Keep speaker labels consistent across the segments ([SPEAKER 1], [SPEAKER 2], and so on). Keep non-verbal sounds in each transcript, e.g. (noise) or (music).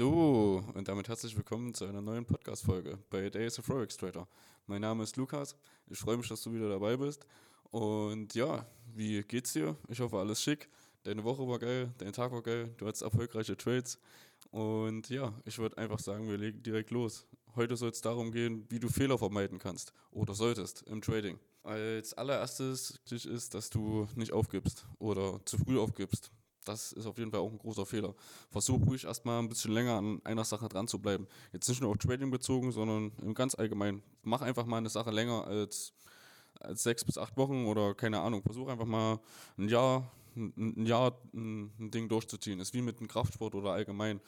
[SPEAKER 1] So, und damit herzlich willkommen zu einer neuen Podcast-Folge bei Days of Forex Trader. Mein Name ist Lukas, ich freue mich, dass du wieder dabei bist. Und ja, wie geht's dir? Ich hoffe, alles schick. Deine Woche war geil, dein Tag war geil, du hattest erfolgreiche Trades. Und ja, ich würde einfach sagen, wir legen direkt los. Heute soll es darum gehen, wie du Fehler vermeiden kannst oder solltest im Trading. Als allererstes ist, dass du nicht aufgibst oder zu früh aufgibst. Das ist auf jeden Fall auch ein großer Fehler. Versuch ruhig erstmal ein bisschen länger an einer Sache dran zu bleiben. Jetzt nicht nur auf Trading bezogen, sondern im ganz allgemein. Mach einfach mal eine Sache länger als, als sechs bis acht Wochen oder keine Ahnung. Versuch einfach mal ein Jahr, ein Jahr ein Ding durchzuziehen. Ist wie mit einem Kraftsport oder allgemein.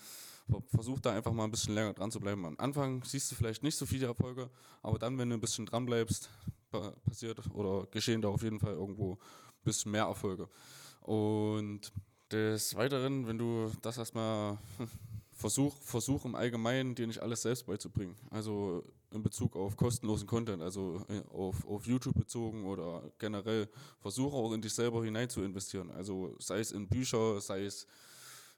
[SPEAKER 1] Versuch da einfach mal ein bisschen länger dran zu bleiben. Am Anfang siehst du vielleicht nicht so viele Erfolge, aber dann, wenn du ein bisschen dran bleibst, passiert oder geschehen da auf jeden Fall irgendwo ein bisschen mehr Erfolge. Und des Weiteren, wenn du das erstmal (laughs) versuch, versuch im Allgemeinen dir nicht alles selbst beizubringen. Also in Bezug auf kostenlosen Content, also äh, auf, auf YouTube bezogen oder generell versuche auch in dich selber hinein zu investieren. Also sei es in Bücher, sei es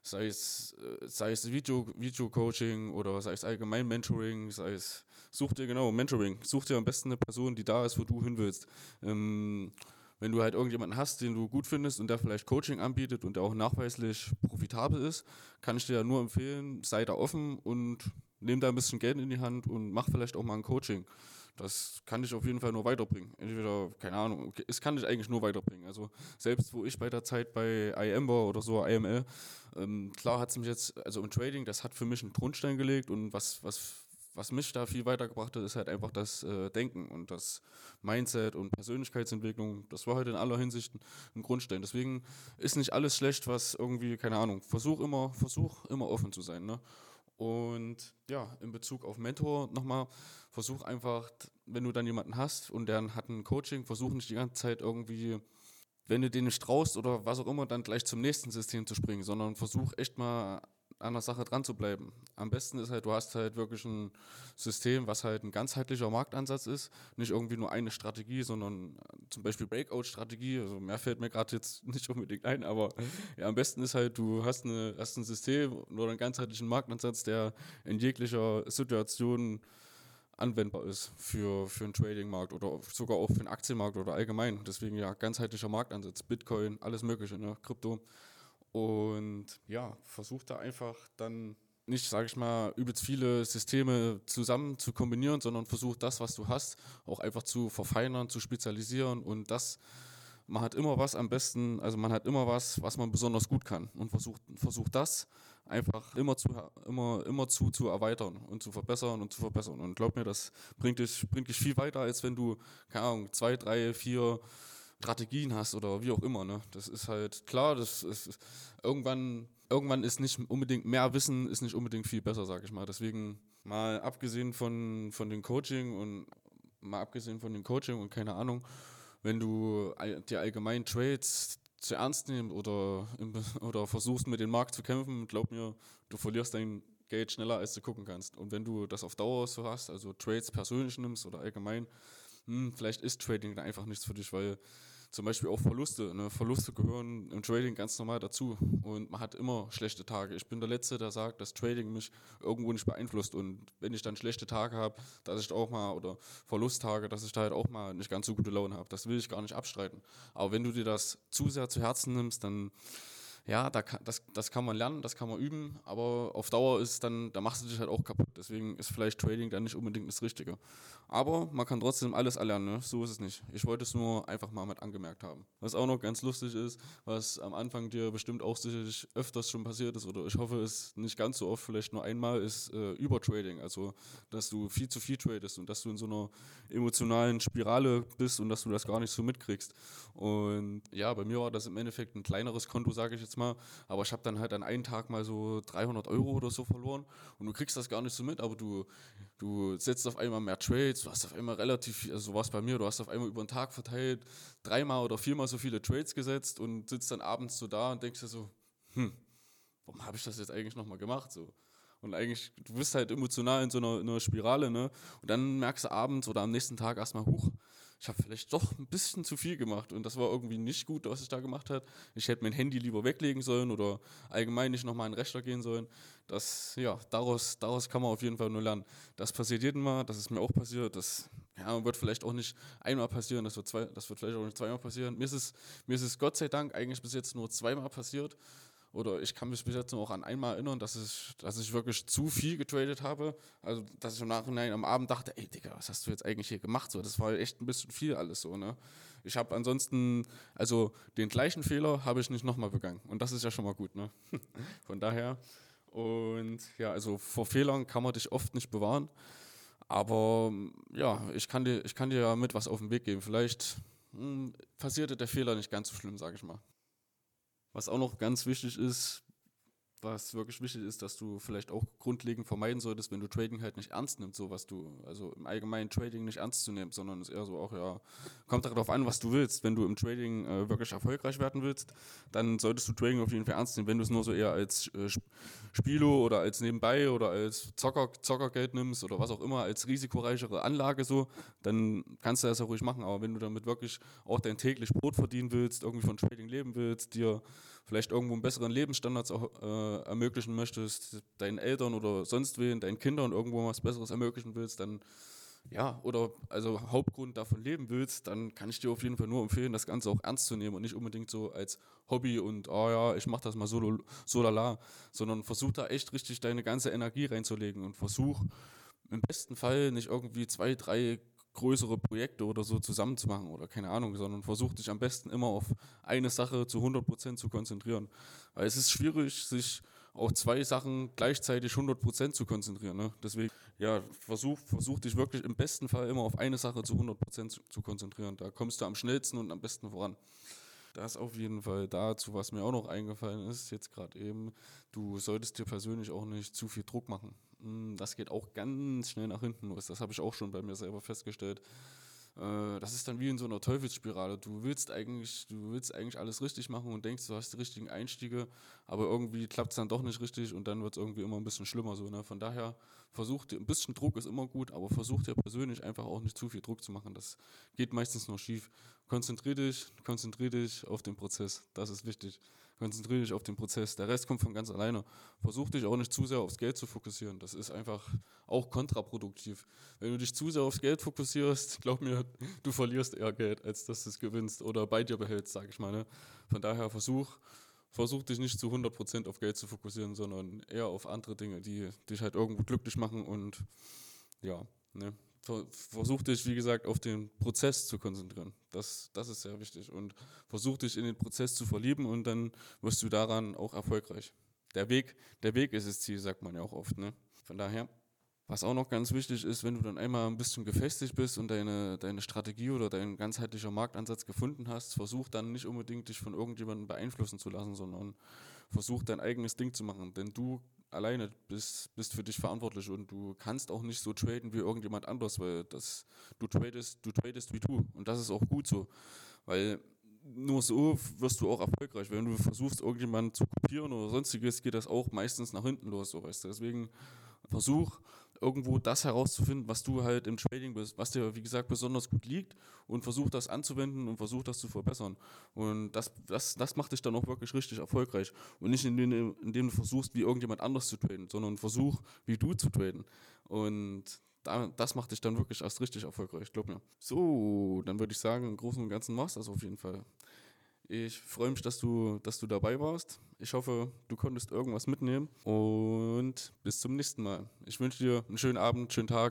[SPEAKER 1] sei es, äh, sei es Video, Video Coaching oder sei es allgemein Mentoring, sei es, such dir genau Mentoring, such dir am besten eine Person, die da ist, wo du hin willst. Ähm, wenn du halt irgendjemanden hast, den du gut findest und der vielleicht Coaching anbietet und der auch nachweislich profitabel ist, kann ich dir ja nur empfehlen, sei da offen und nimm da ein bisschen Geld in die Hand und mach vielleicht auch mal ein Coaching. Das kann dich auf jeden Fall nur weiterbringen. Entweder, keine Ahnung, es kann dich eigentlich nur weiterbringen. Also selbst wo ich bei der Zeit bei IM war oder so, IML, ähm, klar hat es mich jetzt, also im Trading, das hat für mich einen Grundstein gelegt und was, was was mich da viel weitergebracht hat, ist halt einfach das äh, Denken und das Mindset und Persönlichkeitsentwicklung. Das war halt in aller Hinsicht ein Grundstein. Deswegen ist nicht alles schlecht, was irgendwie, keine Ahnung, versuch immer, versuch immer offen zu sein. Ne? Und ja, in Bezug auf Mentor nochmal, versuch einfach, wenn du dann jemanden hast und der hat ein Coaching, versuch nicht die ganze Zeit irgendwie wenn du den nicht traust oder was auch immer, dann gleich zum nächsten System zu springen, sondern versuch echt mal an der Sache dran zu bleiben. Am besten ist halt, du hast halt wirklich ein System, was halt ein ganzheitlicher Marktansatz ist, nicht irgendwie nur eine Strategie, sondern zum Beispiel Breakout-Strategie, also mehr fällt mir gerade jetzt (laughs) nicht unbedingt ein, aber ja, am besten ist halt, du hast, eine, hast ein System oder einen ganzheitlichen Marktansatz, der in jeglicher Situation anwendbar ist für, für einen Trading-Markt oder sogar auch für einen Aktienmarkt oder allgemein. Deswegen ja, ganzheitlicher Marktansatz, Bitcoin, alles mögliche, ne, Krypto. Und ja, versucht da einfach dann nicht, sage ich mal, übelst viele Systeme zusammen zu kombinieren, sondern versucht das, was du hast, auch einfach zu verfeinern, zu spezialisieren und das, man hat immer was am besten, also man hat immer was, was man besonders gut kann und versucht, versucht das einfach immer zu, immer, immer zu, zu erweitern und zu verbessern und zu verbessern. Und glaub mir, das bringt dich, bringt dich viel weiter, als wenn du, keine Ahnung, zwei, drei, vier Strategien hast oder wie auch immer. Ne? Das ist halt klar, das ist irgendwann, irgendwann ist nicht unbedingt mehr Wissen, ist nicht unbedingt viel besser, sag ich mal. Deswegen mal abgesehen von, von dem Coaching und mal abgesehen von dem Coaching und keine Ahnung, wenn du die allgemeinen Trades zu ernst nimmst oder, oder versuchst mit dem Markt zu kämpfen, glaub mir, du verlierst dein Geld schneller, als du gucken kannst. Und wenn du das auf Dauer so hast, also Trades persönlich nimmst oder allgemein, hm, vielleicht ist Trading einfach nichts für dich, weil zum Beispiel auch Verluste. Ne? Verluste gehören im Trading ganz normal dazu. Und man hat immer schlechte Tage. Ich bin der Letzte, der sagt, dass Trading mich irgendwo nicht beeinflusst. Und wenn ich dann schlechte Tage habe, dass ich auch mal, oder Verlusttage, dass ich da halt auch mal nicht ganz so gute Laune habe. Das will ich gar nicht abstreiten. Aber wenn du dir das zu sehr zu Herzen nimmst, dann ja, da kann, das, das kann man lernen, das kann man üben, aber auf Dauer ist dann, da machst du dich halt auch kaputt. Deswegen ist vielleicht Trading dann nicht unbedingt das Richtige. Aber man kann trotzdem alles erlernen, ne? so ist es nicht. Ich wollte es nur einfach mal mit angemerkt haben. Was auch noch ganz lustig ist, was am Anfang dir bestimmt auch sicherlich öfters schon passiert ist, oder ich hoffe es nicht ganz so oft, vielleicht nur einmal, ist äh, Übertrading. Also, dass du viel zu viel tradest und dass du in so einer emotionalen Spirale bist und dass du das gar nicht so mitkriegst. Und ja, bei mir war das im Endeffekt ein kleineres Konto, sage ich jetzt jetzt mal, aber ich habe dann halt an einem Tag mal so 300 Euro oder so verloren und du kriegst das gar nicht so mit, aber du, du setzt auf einmal mehr Trades, du hast auf einmal relativ, also so war es bei mir, du hast auf einmal über den Tag verteilt dreimal oder viermal so viele Trades gesetzt und sitzt dann abends so da und denkst dir so, hm, warum habe ich das jetzt eigentlich nochmal gemacht? So. Und eigentlich, du bist halt emotional in so einer, in einer Spirale, ne? Und dann merkst du abends oder am nächsten Tag erstmal, huch, ich habe vielleicht doch ein bisschen zu viel gemacht und das war irgendwie nicht gut, was ich da gemacht habe. Ich hätte mein Handy lieber weglegen sollen oder allgemein nicht nochmal in den Rechner gehen sollen. Das, ja, daraus, daraus kann man auf jeden Fall nur lernen. Das passiert jedem Mal, das ist mir auch passiert, das ja, wird vielleicht auch nicht einmal passieren, das wird, zwei, das wird vielleicht auch nicht zweimal passieren. Mir ist, es, mir ist es Gott sei Dank eigentlich bis jetzt nur zweimal passiert oder ich kann mich bis jetzt noch an einmal erinnern, dass ich, dass ich wirklich zu viel getradet habe. Also, dass ich im Nachhinein am Abend dachte, ey Digga, was hast du jetzt eigentlich hier gemacht? So, das war echt ein bisschen viel alles so, ne? Ich habe ansonsten, also den gleichen Fehler habe ich nicht nochmal begangen. Und das ist ja schon mal gut, ne? (laughs) Von daher. Und ja, also vor Fehlern kann man dich oft nicht bewahren. Aber ja, ich kann dir, ich kann dir ja mit was auf den Weg geben. Vielleicht hm, passierte der Fehler nicht ganz so schlimm, sage ich mal. Was auch noch ganz wichtig ist, was wirklich wichtig ist, dass du vielleicht auch grundlegend vermeiden solltest, wenn du Trading halt nicht ernst nimmst, so was du, also im Allgemeinen Trading nicht ernst zu nehmen, sondern es eher so auch, ja, kommt darauf an, was du willst. Wenn du im Trading äh, wirklich erfolgreich werden willst, dann solltest du Trading auf jeden Fall ernst nehmen. Wenn du es nur so eher als äh, Spielo oder als nebenbei oder als Zocker, Zockergeld nimmst oder was auch immer, als risikoreichere Anlage so, dann kannst du das auch ruhig machen. Aber wenn du damit wirklich auch dein täglich Brot verdienen willst, irgendwie von Trading leben willst, dir vielleicht irgendwo einen besseren Lebensstandard äh, ermöglichen möchtest, deinen Eltern oder sonst wen, deinen Kindern irgendwo was Besseres ermöglichen willst, dann ja, oder also Hauptgrund davon leben willst, dann kann ich dir auf jeden Fall nur empfehlen, das Ganze auch ernst zu nehmen und nicht unbedingt so als Hobby und, oh ja, ich mache das mal so, so lala, sondern versuch da echt richtig deine ganze Energie reinzulegen und versuch im besten Fall nicht irgendwie zwei, drei größere Projekte oder so zusammenzumachen oder keine Ahnung, sondern versuch dich am besten immer auf eine Sache zu 100% zu konzentrieren. Weil es ist schwierig, sich auf zwei Sachen gleichzeitig 100% zu konzentrieren. Ne? Deswegen, ja, versuch, versuch dich wirklich im besten Fall immer auf eine Sache zu 100% zu, zu konzentrieren. Da kommst du am schnellsten und am besten voran. Das auf jeden Fall dazu, was mir auch noch eingefallen ist, jetzt gerade eben, du solltest dir persönlich auch nicht zu viel Druck machen. Hm, das geht auch ganz schnell nach hinten los. Das habe ich auch schon bei mir selber festgestellt. Äh, das ist dann wie in so einer Teufelsspirale. Du willst eigentlich, du willst eigentlich alles richtig machen und denkst, du hast die richtigen Einstiege, aber irgendwie klappt es dann doch nicht richtig und dann wird es irgendwie immer ein bisschen schlimmer. So, ne? Von daher versucht ein bisschen Druck ist immer gut, aber versuch dir persönlich einfach auch nicht zu viel Druck zu machen. Das geht meistens nur schief. Konzentrier dich, konzentrier dich auf den Prozess. Das ist wichtig. Konzentriere dich auf den Prozess. Der Rest kommt von ganz alleine. Versuch dich auch nicht zu sehr aufs Geld zu fokussieren. Das ist einfach auch kontraproduktiv. Wenn du dich zu sehr aufs Geld fokussierst, glaub mir, du verlierst eher Geld, als dass du es gewinnst oder bei dir behältst, sage ich mal. Ne? Von daher versuch, versuch dich nicht zu 100% auf Geld zu fokussieren, sondern eher auf andere Dinge, die dich halt irgendwo glücklich machen und ja, ne? versuch dich, wie gesagt, auf den Prozess zu konzentrieren. Das, das ist sehr wichtig. Und versuch dich in den Prozess zu verlieben und dann wirst du daran auch erfolgreich. Der Weg, der Weg ist das Ziel, sagt man ja auch oft. Ne? Von daher, was auch noch ganz wichtig ist, wenn du dann einmal ein bisschen gefestigt bist und deine, deine Strategie oder dein ganzheitlicher Marktansatz gefunden hast, versuch dann nicht unbedingt dich von irgendjemandem beeinflussen zu lassen, sondern versuch dein eigenes Ding zu machen. Denn du alleine bist, bist für dich verantwortlich und du kannst auch nicht so traden wie irgendjemand anders, weil das, du tradest, du tradest wie du. Und das ist auch gut so. Weil nur so wirst du auch erfolgreich. Wenn du versuchst, irgendjemanden zu kopieren oder sonstiges, geht das auch meistens nach hinten los, so weißt du. Deswegen versuch irgendwo das herauszufinden, was du halt im Trading bist, was dir, wie gesagt, besonders gut liegt und versuch das anzuwenden und versuch das zu verbessern. Und das, das, das macht dich dann auch wirklich richtig erfolgreich. Und nicht indem, indem du versuchst, wie irgendjemand anders zu traden, sondern versuch, wie du zu traden. Und das macht dich dann wirklich erst richtig erfolgreich, glaub mir. So, dann würde ich sagen, im Großen und Ganzen machst du das auf jeden Fall. Ich freue mich, dass du, dass du dabei warst. Ich hoffe, du konntest irgendwas mitnehmen und bis zum nächsten Mal. Ich wünsche dir einen schönen Abend, schönen Tag